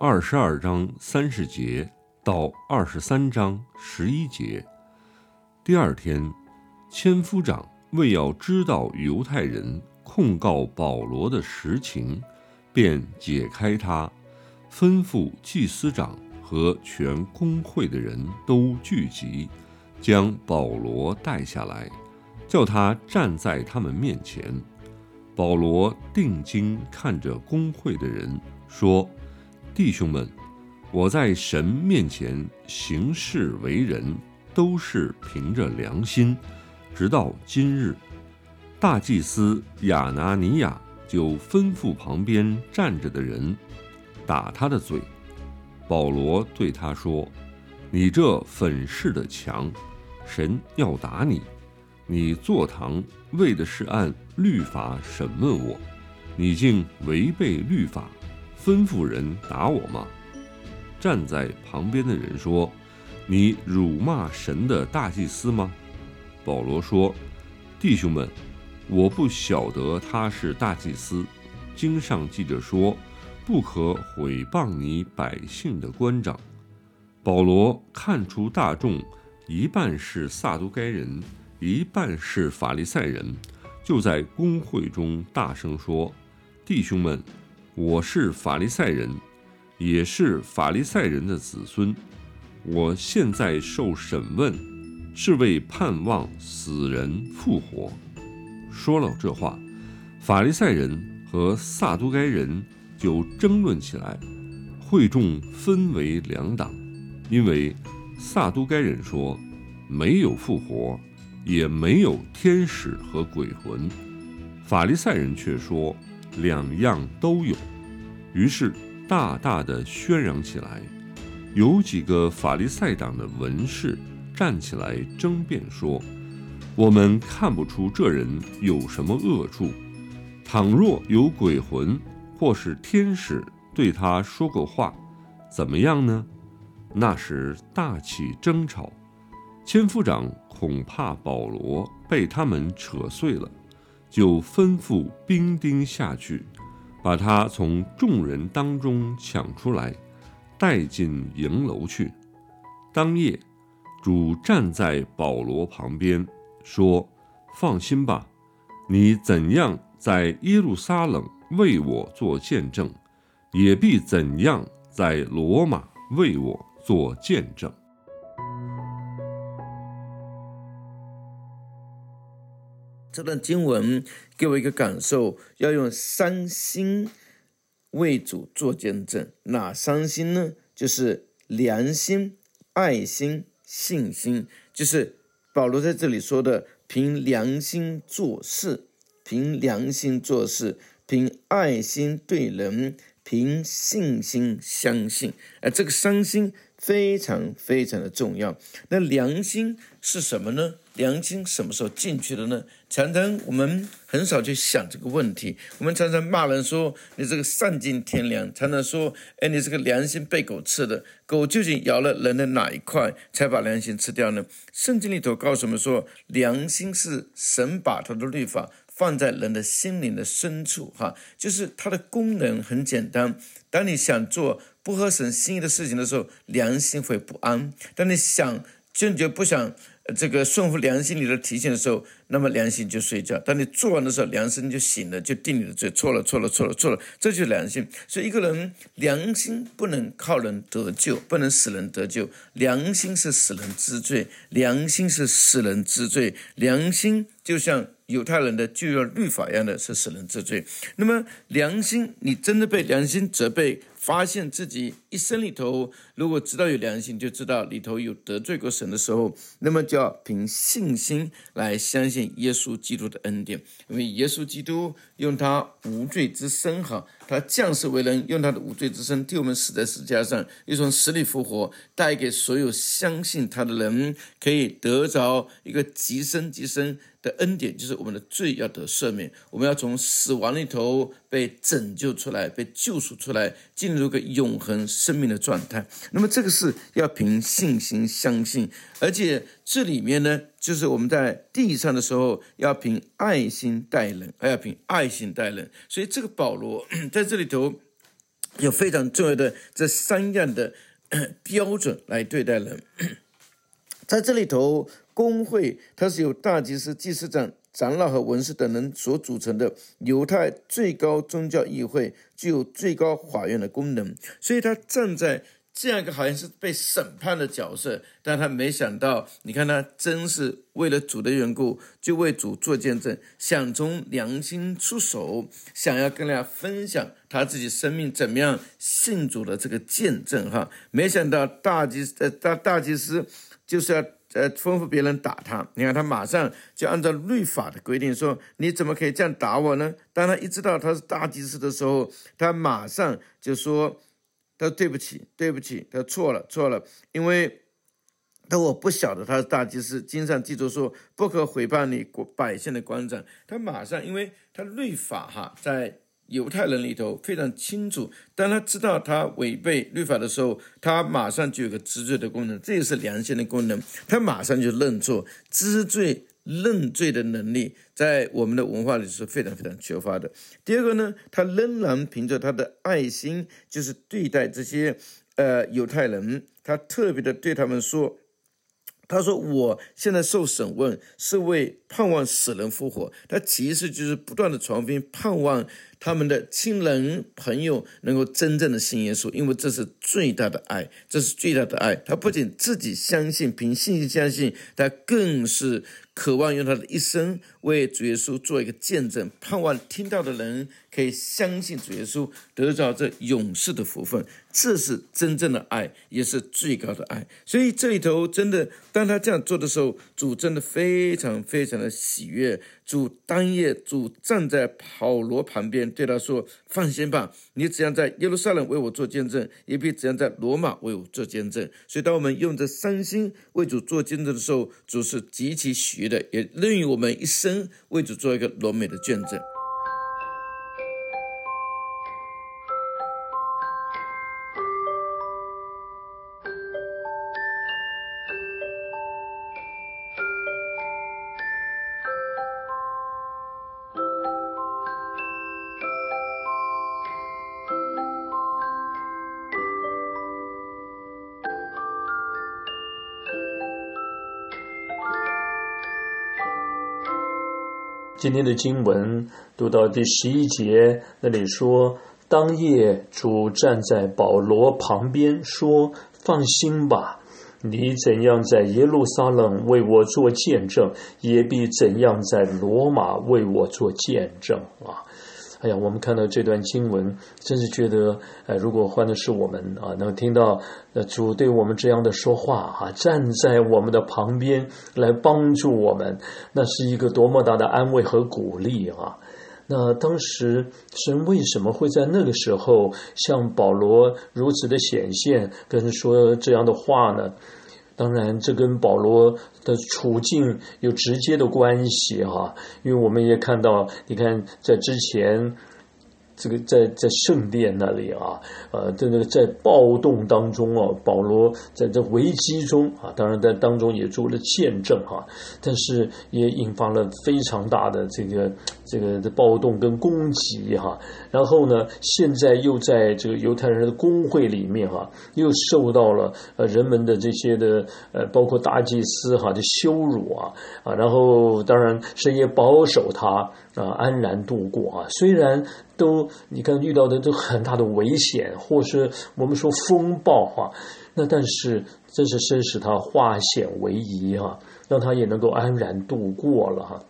二十二章三十节到二十三章十一节。第二天，千夫长为要知道犹太人控告保罗的实情，便解开他，吩咐祭司长和全公会的人都聚集，将保罗带下来，叫他站在他们面前。保罗定睛看着工会的人。说：“弟兄们，我在神面前行事为人，都是凭着良心。直到今日，大祭司亚拿尼亚就吩咐旁边站着的人打他的嘴。保罗对他说：‘你这粉饰的墙，神要打你。你坐堂为的是按律法审问我，你竟违背律法。’”吩咐人打我吗？站在旁边的人说：“你辱骂神的大祭司吗？”保罗说：“弟兄们，我不晓得他是大祭司。经上记着说，不可毁谤你百姓的官长。”保罗看出大众一半是撒都该人，一半是法利赛人，就在公会中大声说：“弟兄们！”我是法利赛人，也是法利赛人的子孙。我现在受审问，是为盼望死人复活。说了这话，法利赛人和撒都该人就争论起来，会众分为两党，因为撒都该人说没有复活，也没有天使和鬼魂；法利赛人却说。两样都有，于是大大的喧嚷起来。有几个法利赛党的文士站起来争辩说：“我们看不出这人有什么恶处。倘若有鬼魂或是天使对他说过话，怎么样呢？”那时大起争吵，千夫长恐怕保罗被他们扯碎了。就吩咐兵丁下去，把他从众人当中抢出来，带进营楼去。当夜，主站在保罗旁边，说：“放心吧，你怎样在耶路撒冷为我做见证，也必怎样在罗马为我做见证。”这段经文给我一个感受，要用三心为主做见证。哪三心呢？就是良心、爱心、信心。就是保罗在这里说的：凭良心做事，凭良心做事，凭爱心对人，凭信心相信。而这个三心非常非常的重要。那良心是什么呢？良心什么时候进去的呢？常常我们很少去想这个问题。我们常常骂人说你这个丧尽天良，常常说哎你这个良心被狗吃的，狗究竟咬了人的哪一块才把良心吃掉呢？圣经里头告诉我们说，良心是神把他的律法放在人的心灵的深处，哈，就是它的功能很简单。当你想做不合神心意的事情的时候，良心会不安；当你想坚决不想。这个顺服良心里的提醒的时候，那么良心就睡觉。当你做完的时候，良心就醒了，就定你的罪。错了，错了，错了，错了，这就是良心。所以一个人良心不能靠人得救，不能使人得救。良心是使人知罪，良心是使人知罪。良心就像犹太人的旧约律法一样的是使人知罪。那么良心，你真的被良心责备？发现自己一生里头，如果知道有良心，就知道里头有得罪过神的时候，那么就要凭信心来相信耶稣基督的恩典，因为耶稣基督用他无罪之身，哈，他降世为人，用他的无罪之身替我们死在十字架上，又从死里复活，带给所有相信他的人，可以得着一个极深极深。的恩典就是我们的罪要得赦免，我们要从死亡里头被拯救出来，被救赎出来，进入个永恒生命的状态。那么这个是要凭信心相信，而且这里面呢，就是我们在地上的时候要凭爱心待人，还要凭爱心待人。所以这个保罗 在这里头有非常重要的这三样的 标准来对待人，在这里头。工会它是由大祭司、祭司长、长老和文士等人所组成的犹太最高宗教议会，具有最高法院的功能。所以他站在这样一个好像是被审判的角色，但他没想到，你看他真是为了主的缘故，就为主做见证，想从良心出手，想要跟大家分享他自己生命怎么样信主的这个见证。哈，没想到大祭呃大大祭司就是要。呃，吩咐别人打他，你看他马上就按照律法的规定说：“你怎么可以这样打我呢？”当他一知道他是大祭司的时候，他马上就说：“他说对不起，对不起，他错了，错了，因为他我不晓得他是大祭司。经上记住说，不可毁谤你国百姓的官长。”他马上，因为他律法哈在。犹太人里头非常清楚，当他知道他违背律法的时候，他马上就有个知罪的功能，这也是良心的功能。他马上就认错，知罪认罪的能力，在我们的文化里是非常非常缺乏的。第二个呢，他仍然凭着他的爱心，就是对待这些呃犹太人，他特别的对他们说。他说：“我现在受审问，是为盼望死人复活。他其实就是不断的传福音盼望他们的亲人朋友能够真正的信耶稣，因为这是最大的爱，这是最大的爱。他不仅自己相信，凭信心相信，他更是渴望用他的一生为主耶稣做一个见证，盼望听到的人可以相信主耶稣，得到这永世的福分。”这是真正的爱，也是最高的爱。所以这里头真的，当他这样做的时候，主真的非常非常的喜悦。主当夜，主站在保罗旁边，对他说：“放心吧，你只要在耶路撒冷为我做见证，也必怎样在罗马为我做见证。”所以，当我们用这三心为主做见证的时候，主是极其喜悦的，也任于我们一生为主做一个完美的见证。今天的经文读到第十一节，那里说：“当夜主站在保罗旁边，说：‘放心吧，你怎样在耶路撒冷为我做见证，也必怎样在罗马为我做见证。’啊。”哎呀，我们看到这段经文，真是觉得，呃，如果换的是我们啊，能听到呃主对我们这样的说话啊，站在我们的旁边来帮助我们，那是一个多么大的安慰和鼓励啊！那当时神为什么会在那个时候向保罗如此的显现，跟说这样的话呢？当然，这跟保罗的处境有直接的关系哈，因为我们也看到，你看在之前。这个在在圣殿那里啊，呃，在那个在暴动当中啊，保罗在这危机中啊，当然在当中也做了见证哈，但是也引发了非常大的这个这个的暴动跟攻击哈。然后呢，现在又在这个犹太人的工会里面哈，又受到了呃人们的这些的呃，包括大祭司哈的羞辱啊啊，然后当然神也保守他。啊，安然度过啊！虽然都你看遇到的都很大的危险，或是我们说风暴哈，那但是真是生使他化险为夷哈，让他也能够安然度过了哈。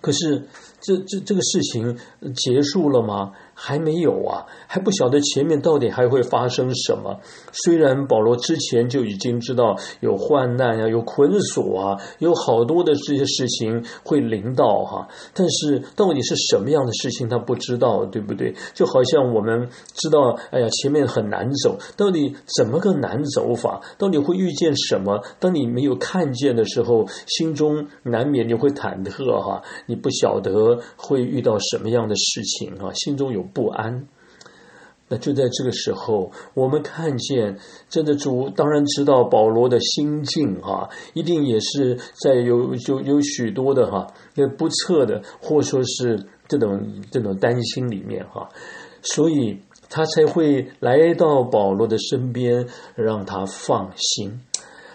可是这这这个事情结束了吗？还没有啊，还不晓得前面到底还会发生什么。虽然保罗之前就已经知道有患难啊，有捆锁啊，有好多的这些事情会临到哈，但是到底是什么样的事情他不知道，对不对？就好像我们知道，哎呀，前面很难走，到底怎么个难走法？到底会遇见什么？当你没有看见的时候，心中难免你会忐忑哈，你不晓得会遇到什么样的事情啊，心中有不安。那就在这个时候，我们看见真的主当然知道保罗的心境哈，一定也是在有有有许多的哈那不测的，或说是这种这种担心里面哈，所以他才会来到保罗的身边，让他放心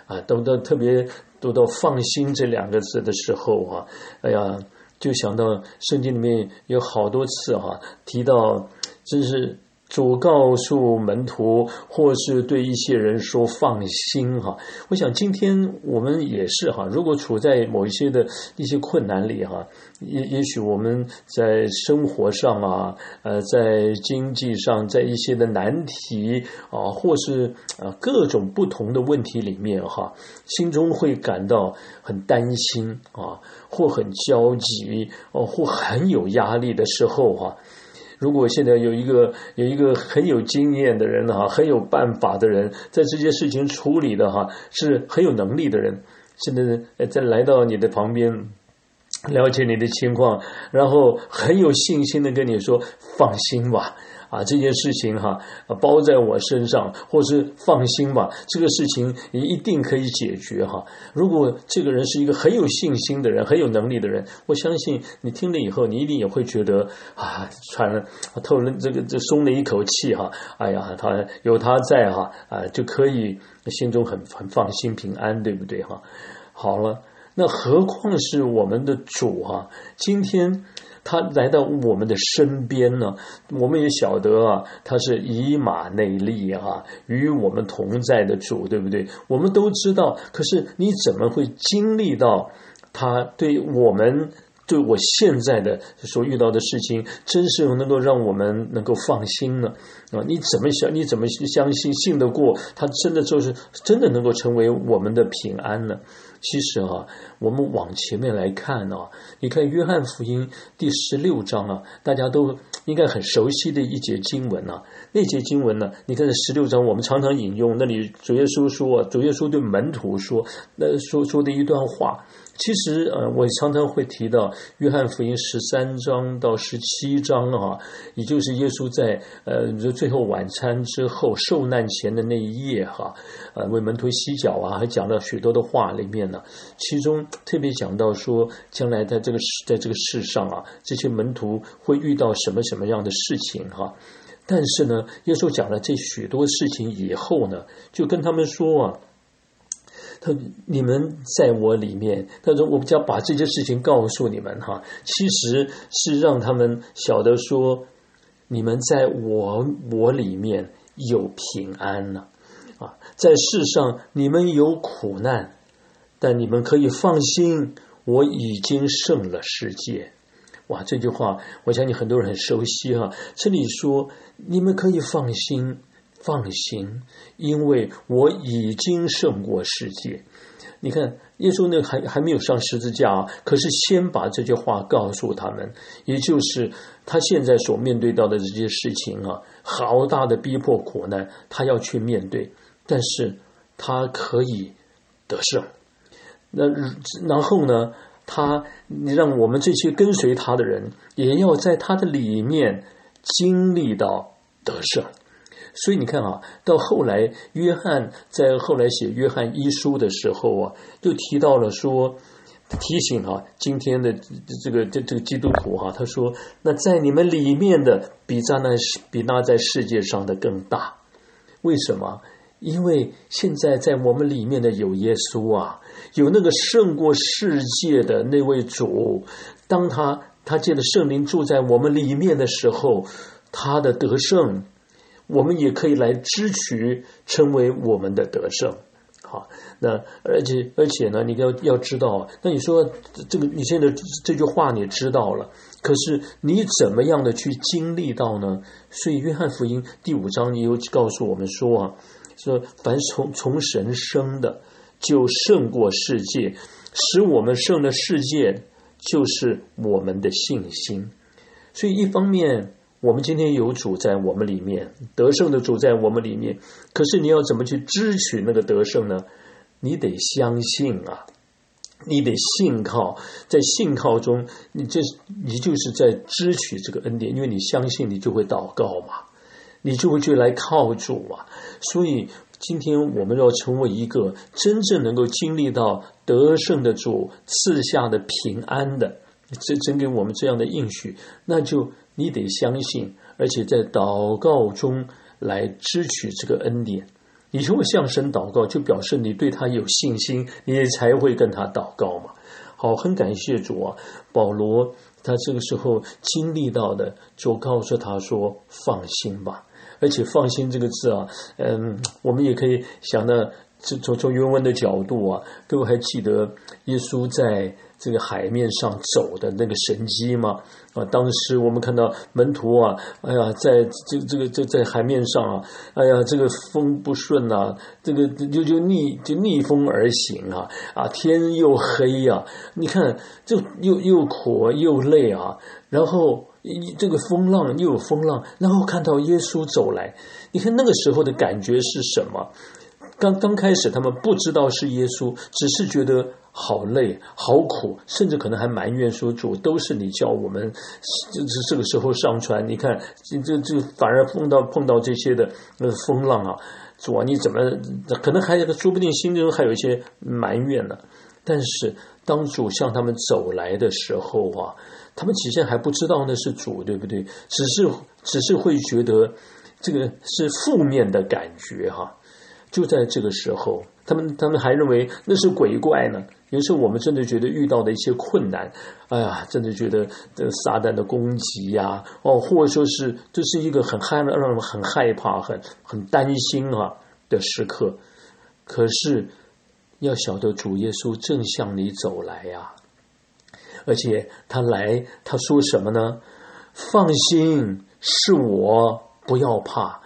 啊。读到特别读到“放心”这两个字的时候啊，哎呀，就想到圣经里面有好多次哈提到，真是。主告诉门徒，或是对一些人说放心哈。我想今天我们也是哈，如果处在某一些的一些困难里哈，也也许我们在生活上啊，呃，在经济上，在一些的难题啊，或是啊各种不同的问题里面哈，心中会感到很担心啊，或很焦急哦，或很有压力的时候哈。如果现在有一个有一个很有经验的人哈，很有办法的人，在这些事情处理的哈，是很有能力的人，现在再来到你的旁边，了解你的情况，然后很有信心的跟你说，放心吧。啊，这件事情哈，包在我身上，或是放心吧，这个事情你一定可以解决哈。如果这个人是一个很有信心的人，很有能力的人，我相信你听了以后，你一定也会觉得啊，喘了透了这个这松了一口气哈。哎呀，他有他在哈，啊，就可以心中很很放心平安，对不对哈？好了，那何况是我们的主哈，今天。他来到我们的身边呢，我们也晓得啊，他是以马内利啊，与我们同在的主，对不对？我们都知道，可是你怎么会经历到他对我们？对我现在的所遇到的事情，真是能够让我们能够放心呢？啊，你怎么想？你怎么相信信得过他？真的就是真的能够成为我们的平安呢？其实啊，我们往前面来看啊，你看约翰福音第十六章啊，大家都应该很熟悉的一节经文啊。那节经文呢，你看这十六章，我们常常引用。那里主耶稣说，主耶稣对门徒说，那说说的一段话。其实，呃，我常常会提到约翰福音十三章到十七章啊，也就是耶稣在呃最后晚餐之后受难前的那一夜哈，呃，为门徒洗脚啊，还讲了许多的话里面呢。其中特别讲到说，将来在这个世在这个世上啊，这些门徒会遇到什么什么样的事情哈。但是呢，耶稣讲了这许多事情以后呢，就跟他们说啊。他你们在我里面，他说我们将把这些事情告诉你们哈，其实是让他们晓得说，你们在我我里面有平安了啊，在世上你们有苦难，但你们可以放心，我已经胜了世界。哇，这句话我相信很多人很熟悉哈。这里说你们可以放心。放心，因为我已经胜过世界。你看，耶稣那还还没有上十字架，可是先把这句话告诉他们，也就是他现在所面对到的这些事情啊，好大的逼迫苦难，他要去面对，但是他可以得胜。那然后呢，他让我们这些跟随他的人，也要在他的里面经历到得胜。所以你看啊，到后来，约翰在后来写《约翰一书》的时候啊，就提到了说，提醒啊，今天的这个这这个基督徒哈，他说，那在你们里面的比在那比那在世界上的更大。为什么？因为现在在我们里面的有耶稣啊，有那个胜过世界的那位主。当他他借着圣灵住在我们里面的时候，他的得胜。我们也可以来支取，成为我们的得胜。好，那而且而且呢，你要要知道，那你说这个你现在这句话你知道了，可是你怎么样的去经历到呢？所以约翰福音第五章也有告诉我们说啊，说凡从从神生的，就胜过世界，使我们胜了世界，就是我们的信心。所以一方面。我们今天有主在我们里面，得胜的主在我们里面。可是你要怎么去支取那个得胜呢？你得相信啊，你得信靠，在信靠中，你这你就是在支取这个恩典，因为你相信，你就会祷告嘛，你就会去来靠主啊。所以今天我们要成为一个真正能够经历到得胜的主赐下的平安的，这真给我们这样的应许，那就。你得相信，而且在祷告中来支取这个恩典。你如果向神祷告，就表示你对他有信心，你才会跟他祷告嘛。好，很感谢主啊！保罗他这个时候经历到的，就告诉他说：“放心吧。”而且“放心”这个字啊，嗯，我们也可以想到，从从从原文的角度啊，各位还记得耶稣在。这个海面上走的那个神机吗，啊，当时我们看到门徒啊，哎呀，在这这个这在海面上啊，哎呀，这个风不顺呐，这个就就逆就逆风而行啊，啊，天又黑呀，你看就又又苦又累啊，然后这个风浪又有风浪，然后看到耶稣走来，你看那个时候的感觉是什么？刚刚开始他们不知道是耶稣，只是觉得。好累，好苦，甚至可能还埋怨说：“主，都是你叫我们这这这个时候上船，你看这这这反而碰到碰到这些的风浪啊，主啊，你怎么可能还有说不定心中还有一些埋怨呢？但是当主向他们走来的时候啊，他们起先还不知道那是主，对不对？只是只是会觉得这个是负面的感觉哈。就在这个时候，他们他们还认为那是鬼怪呢。有时候我们真的觉得遇到的一些困难，哎呀，真的觉得这撒旦的攻击呀，哦，或者说是这是一个很害让人很害怕、很很担心啊的时刻。可是要晓得主耶稣正向你走来呀，而且他来他说什么呢？放心，是我，不要怕。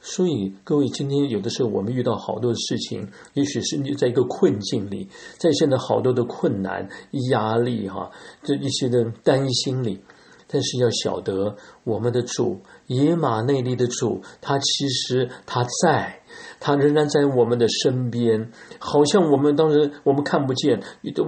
所以，各位，今天有的时候我们遇到好多的事情，也许是你在一个困境里，在现在好多的困难、压力哈，这一些的担心里，但是要晓得，我们的主野马内利的主，他其实他在。他仍然在我们的身边，好像我们当时我们看不见，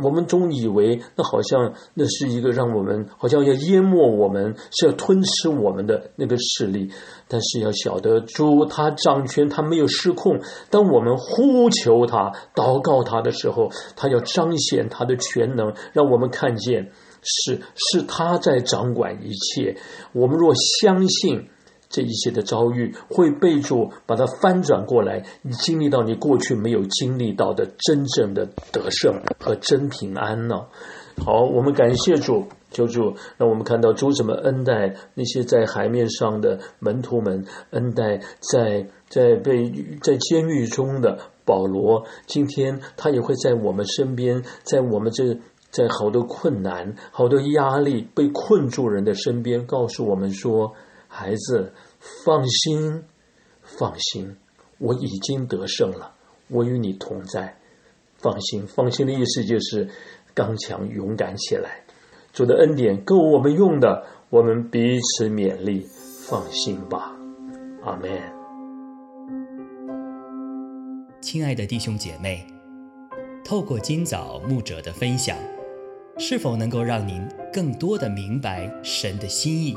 我们总以为那好像那是一个让我们好像要淹没我们，是要吞吃我们的那个势力。但是要晓得，主他掌权，他没有失控。当我们呼求他、祷告他的时候，他要彰显他的全能，让我们看见是是他在掌管一切。我们若相信。这一些的遭遇会被主把它翻转过来，你经历到你过去没有经历到的真正的得胜和真平安呢？好，我们感谢主，求主让我们看到主怎么恩待那些在海面上的门徒们，恩待在在被在监狱中的保罗。今天他也会在我们身边，在我们这在好多困难、好多压力被困住人的身边，告诉我们说。孩子，放心，放心，我已经得胜了，我与你同在。放心，放心的意思就是刚强勇敢起来。主的恩典够我们用的，我们彼此勉励，放心吧。阿门。亲爱的弟兄姐妹，透过今早牧者的分享，是否能够让您更多的明白神的心意？